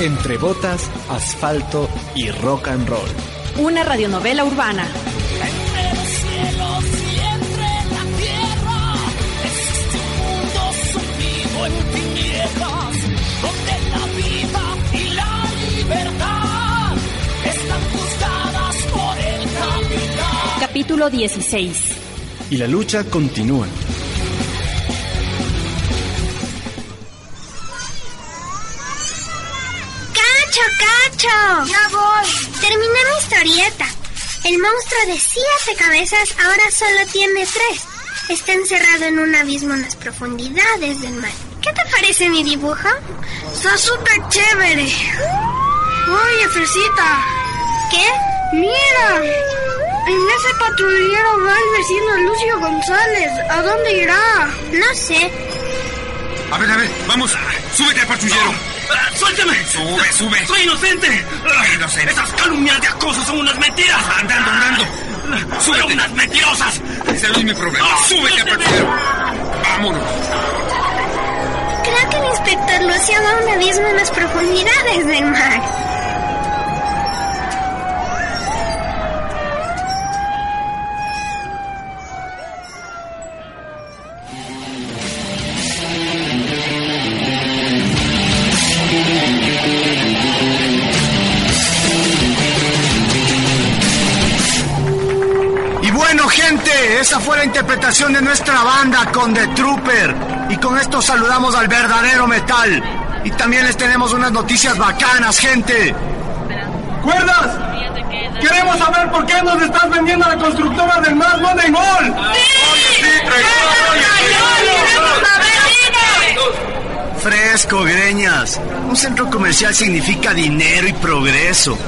Entre botas, asfalto y rock and roll. Una radionovela urbana. Entre los cielos y entre la tierra existe un mundo sumido en tinieblas, donde la vida y la libertad están juzgadas por el capital. Capítulo 16. Y la lucha continúa. ¡Cacho, cacho! Ya voy. Terminé mi historieta. El monstruo de siete cabezas ahora solo tiene tres. Está encerrado en un abismo en las profundidades del mar. ¿Qué te parece mi dibujo? Está súper chévere. Oye, Fresita. ¿Qué? Mira. En ese patrullero va el vecino Lucio González. ¿A dónde irá? No sé. A ver, a ver, vamos. Súbete al patrullero. Ah, ¡Suélteme! Sube, sube. ¡Soy inocente! Ay, inocente. ¡Esas calumnias de acoso son unas mentiras! Andando, andando. ¡Son Súbete. unas mentirosas! Ese no es mi problema. No, Súbete patrullero. Vámonos. Creo que el inspector Lucio va a un abismo en las profundidades del mar. Bueno, gente, esa fue la interpretación de nuestra banda con The Trooper. Y con esto saludamos al verdadero metal. Y también les tenemos unas noticias bacanas, gente. ¿Cuerdas? Queremos saber por qué nos estás vendiendo a la constructora del Más Money Mall. Fresco, greñas. Un centro comercial significa dinero y progreso.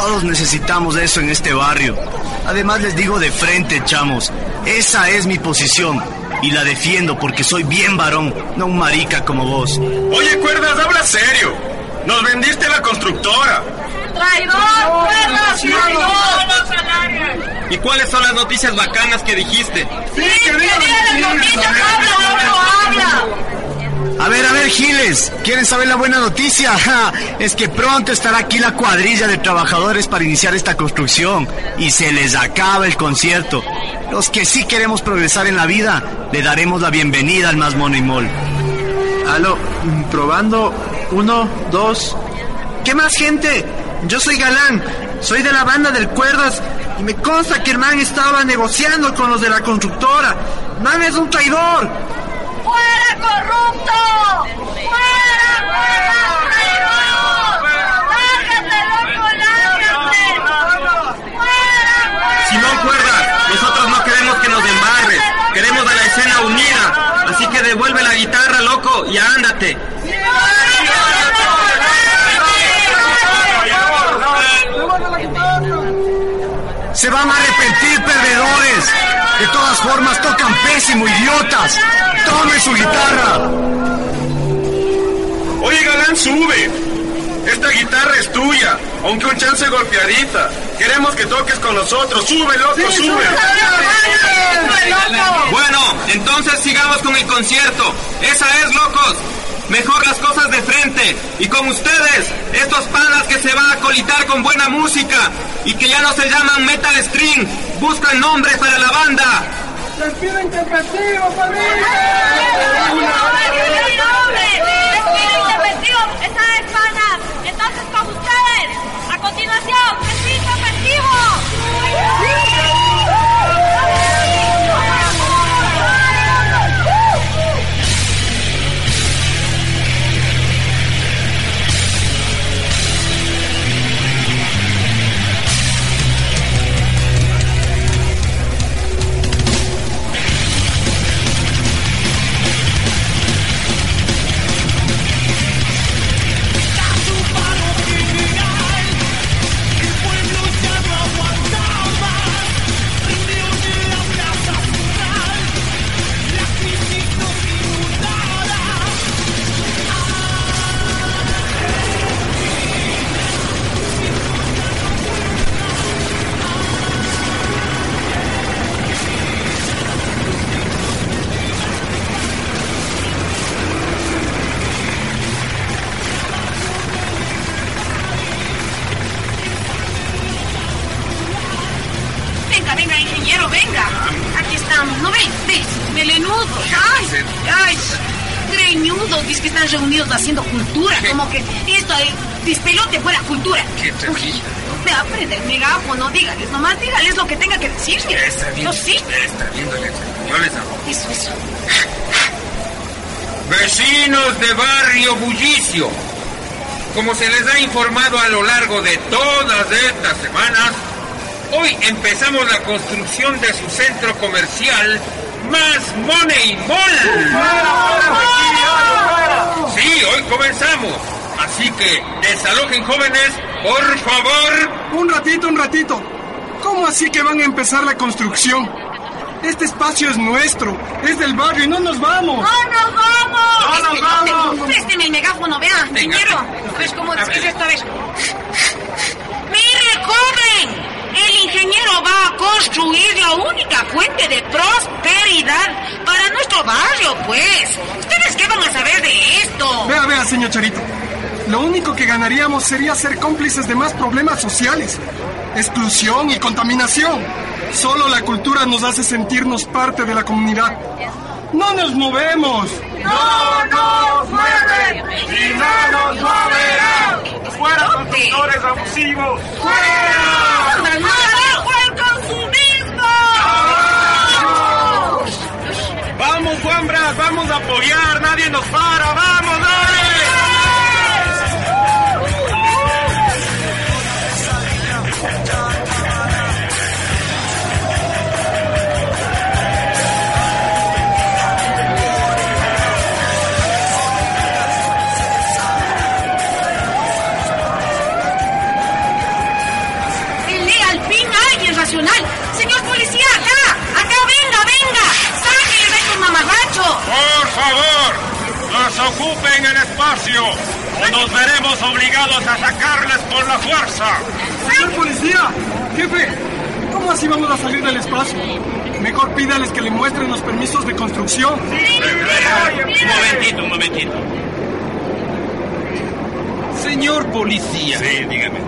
Todos necesitamos eso en este barrio. Además les digo de frente, chamos. Esa es mi posición. Y la defiendo porque soy bien varón, no un marica como vos. Oye, Cuerdas, habla serio. Nos vendiste a la constructora. ¡Traidor! ¡Cuerdas! ¿Y cuáles son las noticias bacanas que dijiste? Sí, quería decir. A ver, a ver, Giles, ¿quieren saber la buena noticia? Es que pronto estará aquí la cuadrilla de trabajadores para iniciar esta construcción y se les acaba el concierto. Los que sí queremos progresar en la vida, le daremos la bienvenida al Más Money Mall. Aló, mm, probando. Uno, dos. ¿Qué más, gente? Yo soy Galán. Soy de la banda del Cuerdas. Y me consta que el man estaba negociando con los de la constructora. Man es un traidor. ¡Fuera corrupto! ¡Fuera, fuera, traidor! ¡Lárgate, loco, lárgate! ¡Fuera, Simón Cuerda, nosotros no queremos que nos embarres. Queremos a la escena unida. Así que devuelve la guitarra, loco, y ándate. Se van a arrepentir. De todas formas, tocan pésimo, idiotas. Tome su guitarra. Oye, Galán, sube. Esta guitarra es tuya, aunque un chance golpeadita. Queremos que toques con nosotros. Sube, loco, sube. Bueno, entonces sigamos con el concierto. Esa es, locos. Mejor las cosas de frente. Y con ustedes, estos panas que se van con buena música y que ya no se llaman Metal String, buscan nombres para la banda. ¡Les pido interpretivo, que están reunidos haciendo cultura, como que esto de dispelote fuera cultura. Qué terrible. Me aprende el megáfono, dígales, nomás dígales lo que tenga que decirme. Está bien. Yo sí. Está bien. Yo les hago. Eso, eso. Vecinos de Barrio Bullicio, como se les ha informado a lo largo de todas estas semanas, hoy empezamos la construcción de su centro comercial Más Money Mall. Sí, hoy comenzamos. Así que desalojen jóvenes, por favor. Un ratito, un ratito. ¿Cómo así que van a empezar la construcción? Este espacio es nuestro, es del barrio y no nos vamos. ¡No nos vamos! ¡No nos vamos! Présteme el megáfono, vea, dinero. A ver cómo es esto, a ver. Mire, joven. El ingeniero va a construir la única fuente de prosperidad para nuestro barrio, pues. ¿Ustedes qué van a saber de esto? Vea, vea, señor Charito. Lo único que ganaríamos sería ser cómplices de más problemas sociales. Exclusión y contaminación. Solo la cultura nos hace sentirnos parte de la comunidad. ¡No nos movemos! ¡No nos mueven! ¡Y no nos moverán! ¡Fuera constructores abusivos! ¡Fuera! ¡Nadie nos para! ¡Vamos, dale! Pelea al fin alguien racional. Señor policía, venga, venga. Sáquenle de estos mamarrachos. ¡Por favor! ¡Nos ocupen el espacio! ¡O nos veremos obligados a sacarles por la fuerza! ¡Señor policía! ¡Jefe! ¿Cómo así vamos a salir del espacio? Mejor pídales que le muestren los permisos de construcción. Un momentito, un momentito. Señor policía. Sí, dígame.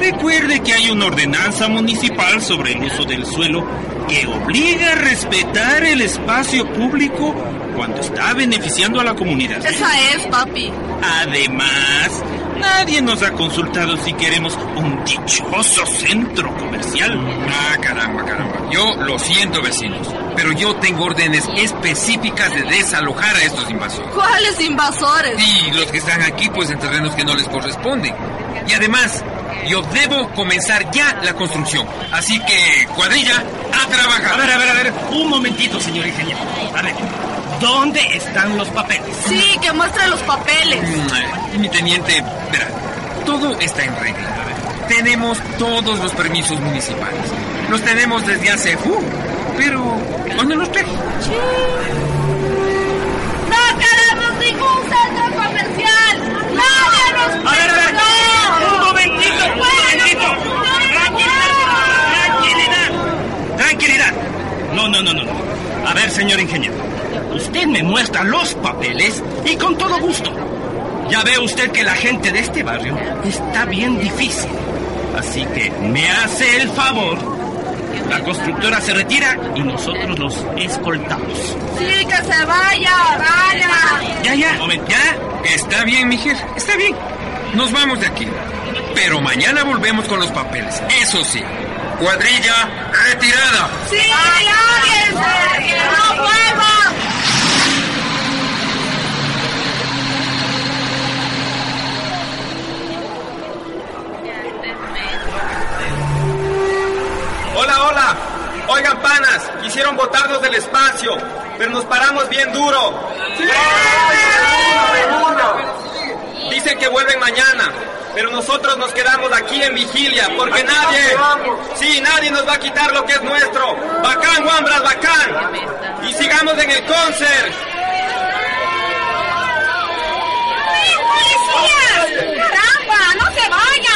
Recuerde que hay una ordenanza municipal sobre el uso del suelo que obliga a respetar el espacio público cuando está beneficiando a la comunidad. Esa es, papi. Además, nadie nos ha consultado si queremos un dichoso centro comercial. Ah, caramba, caramba. Yo lo siento, vecinos, pero yo tengo órdenes específicas de desalojar a estos invasores. ¿Cuáles invasores? Y los que están aquí, pues en terrenos que no les corresponden. Y además, yo debo comenzar ya la construcción. Así que, cuadrilla, a trabajar. A ver, a ver, a ver. Un momentito, señor ingeniero. A ver, ¿dónde están los papeles? Sí, que muestre los papeles. Mm, Mi teniente, verá, todo está en regla. Tenemos todos los permisos municipales. Los tenemos desde hace... uh, pero, ¿dónde los traje? ¡No queremos ningún centro comercial! ¡Nadie nos A ver, a ver. Un momentito, un momentito. Tranquilidad. Tranquilidad. No, no, no, no. no. A ver, señor ingeniero. Usted me muestra los papeles y con todo gusto. Ya ve usted que la gente de este barrio está bien difícil. Así que me hace el favor. La constructora se retira y nosotros los escoltamos. Sí, que se vaya, vaya. Ya, ya. Momento, ya. Está bien, mi jefe, está bien. Nos vamos de aquí. Pero mañana volvemos con los papeles. Eso sí. Cuadrilla retirada. Sí, que no vuelvan. Hola, hola. Oigan, panas, quisieron botarnos del espacio, pero nos paramos bien duro. Dicen que vuelven mañana, pero nosotros nos quedamos aquí en vigilia, porque nadie, sí, nadie nos va a quitar lo que es nuestro. Bacán, Wambras, bacán. Y sigamos en el concert. ¡Policías! ¡Caramba! ¡No se vayan!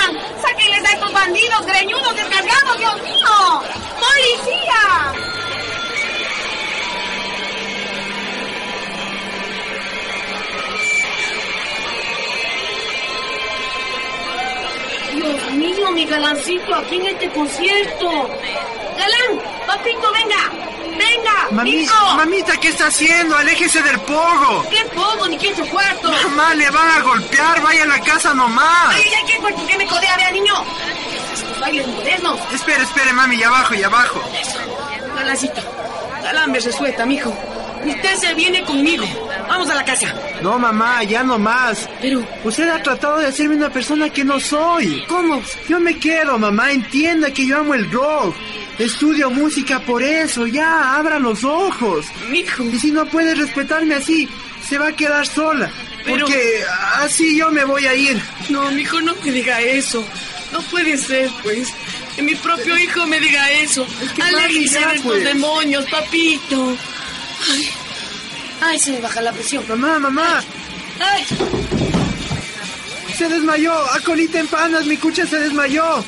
Galancito, aquí en este concierto. Galán, papito, venga. ¡Venga! Mami, hijo! mamita, ¿qué está haciendo? Aléjese del pogo. ¿Qué pogo? Ni quién su cuarto. Mamá, le van a golpear. Vaya a la casa nomás. Ay, ay, ¿qué cuarto? ¿Qué me codea, vea, niño? Estos bailes modernos. Espere, espere, mami, ya abajo, ya abajo. Galancito. Galán me resuelta, mijo. Usted se viene conmigo. Vamos a la casa. No, mamá, ya no más. Pero... Usted ha tratado de hacerme una persona que no soy. ¿Cómo? Yo me quedo, mamá. Entienda que yo amo el rock. Estudio música por eso. Ya, abra los ojos. Mijo. Y si no puede respetarme así, se va a quedar sola. Pero- Porque así yo me voy a ir. No, mijo, no me diga eso. No puede ser, pues. Que mi propio hijo me diga eso. que de estos pues. demonios, papito. Ay. Ay, se me baja la presión. Mamá, mamá. Ay. Se desmayó. A colita en panas, mi cucha se desmayó.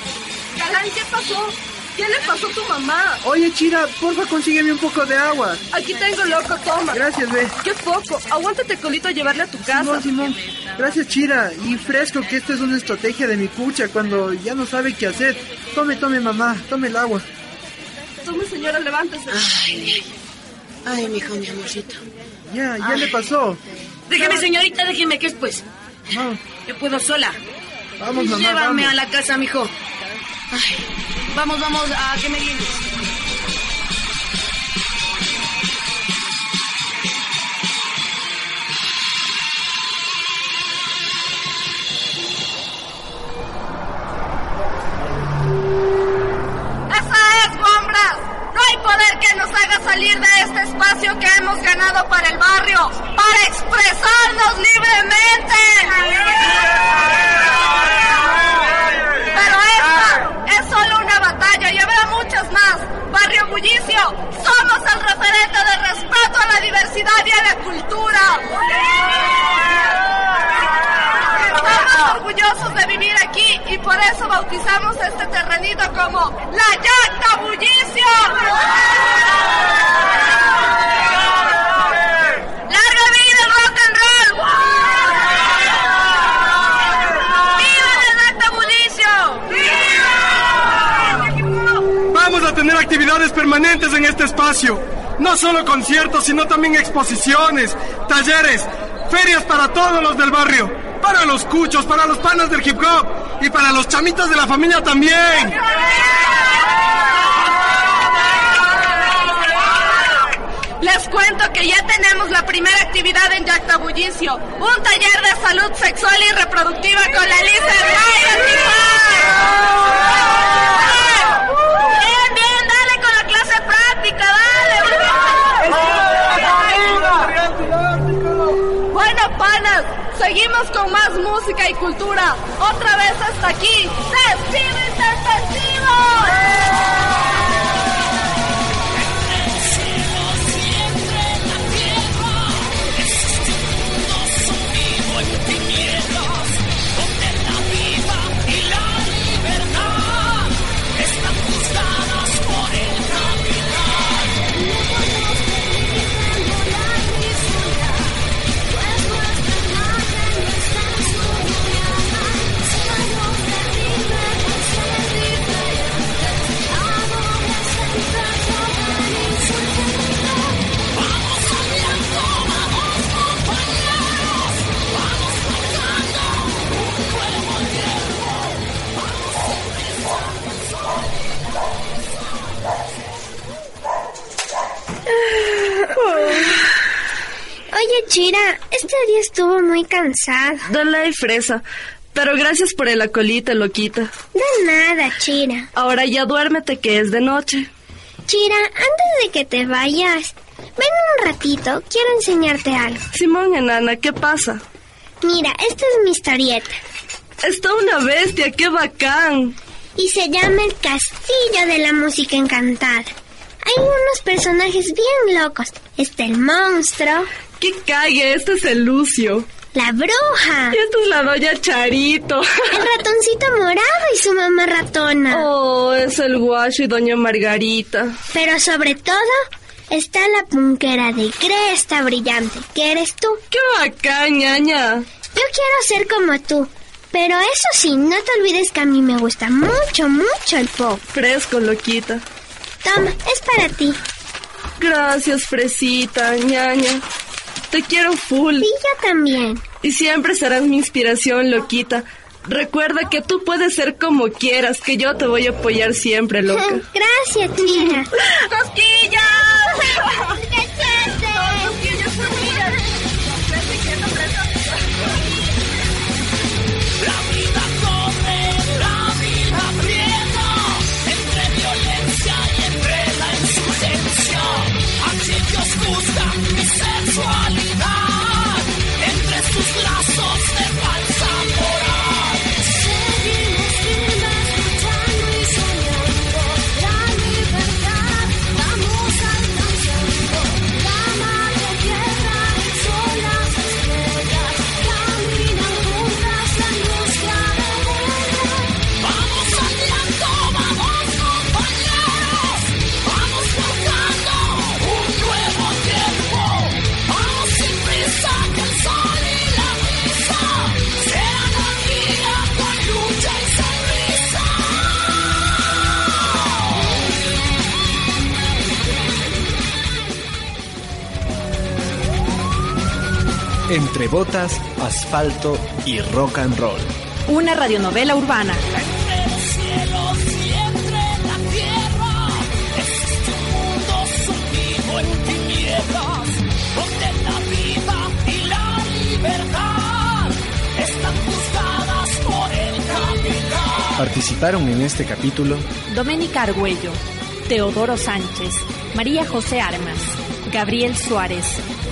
Galán, ¿qué pasó? ¿Qué le pasó a tu mamá? Oye, Chira, porfa, consígueme un poco de agua. Aquí tengo loco, toma. Gracias, ve. Qué poco. Aguántate, Colito, a llevarle a tu casa. Simón, Simón. Gracias, Chira. Y fresco que esta es una estrategia de mi cucha cuando ya no sabe qué hacer. Tome, tome, mamá. Tome el agua. Tome, señora, levántese. Ay, ay, mijo, mi amorcito. Ya, ya Ay. le pasó. Déjeme, señorita, déjeme que es pues. No, Yo puedo sola. vamos, mamá, Llévame vamos. a la casa, mijo. Ay, vamos, vamos, a que me vienes. ¡Esa es, Guambras! No hay poder que nos haga salir de espacio que hemos ganado para el barrio, para expresarnos libremente. Pero esta es solo una batalla y habrá muchas más. Barrio Bullicio, somos el referente de respeto a la diversidad y a la cultura. Estamos orgullosos de vivir aquí y por eso bautizamos este terrenito como la Yacta Bullicio. ¡Larga vida el rock and roll! ¡Viva la Yacta Bullicio! Vamos a tener actividades permanentes en este espacio. No solo conciertos, sino también exposiciones, talleres, ferias para todos los del barrio. Para los cuchos, para los panas del hip hop y para los chamitos de la familia también. Les cuento que ya tenemos la primera actividad en Yacta Bullicio, un taller de salud sexual y reproductiva con la Lisa Ryan. Bien, bien, dale con la clase práctica, dale. Bueno, panas, seguimos con más música y cultura. Oye, Chira, este día estuvo muy cansado. De ley fresa. Pero gracias por el acolita, loquita. De nada, Chira. Ahora ya duérmete que es de noche. Chira, antes de que te vayas, ven un ratito, quiero enseñarte algo. Simón, enana, ¿qué pasa? Mira, esta es mi historieta. Está una bestia, qué bacán. Y se llama El Castillo de la Música Encantada. Hay unos personajes bien locos. Está el monstruo, ¡Qué cague! Este es el Lucio. la bruja, Y esta es la doña Charito. el ratoncito morado y su mamá ratona. Oh, es el guacho y doña Margarita. Pero sobre todo está la punquera de cresta brillante, que eres tú. ¡Qué bacán, ñaña! Yo quiero ser como tú. Pero eso sí, no te olvides que a mí me gusta mucho, mucho el pop. Fresco, loquita. Toma, es para ti. Gracias, Fresita, ñaña. Te quiero full. Y yo también. Y siempre serás mi inspiración, loquita. Recuerda que tú puedes ser como quieras, que yo te voy a apoyar siempre, loca. Gracias, tía. ¡Cosquillas! Entre botas, asfalto y rock and roll. Una radionovela urbana. Entre los cielos y entre la tierra existe un mundo sumido en tinieblas donde la vida y la libertad están buscadas por el capital. Participaron en este capítulo Doménica Argüello, Teodoro Sánchez, María José Armas, Gabriel Suárez,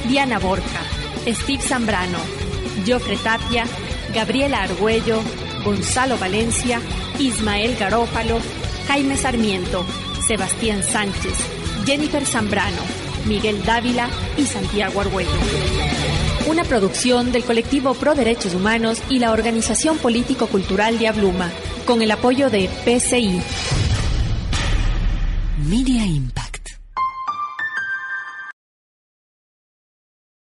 Diana Borja, Steve Zambrano, Jofre Tapia, Gabriela Argüello, Gonzalo Valencia, Ismael Garófalo, Jaime Sarmiento, Sebastián Sánchez, Jennifer Zambrano, Miguel Dávila y Santiago Argüello. Una producción del colectivo Pro Derechos Humanos y la Organización Político-Cultural de Abluma, con el apoyo de PCI. Media Impact.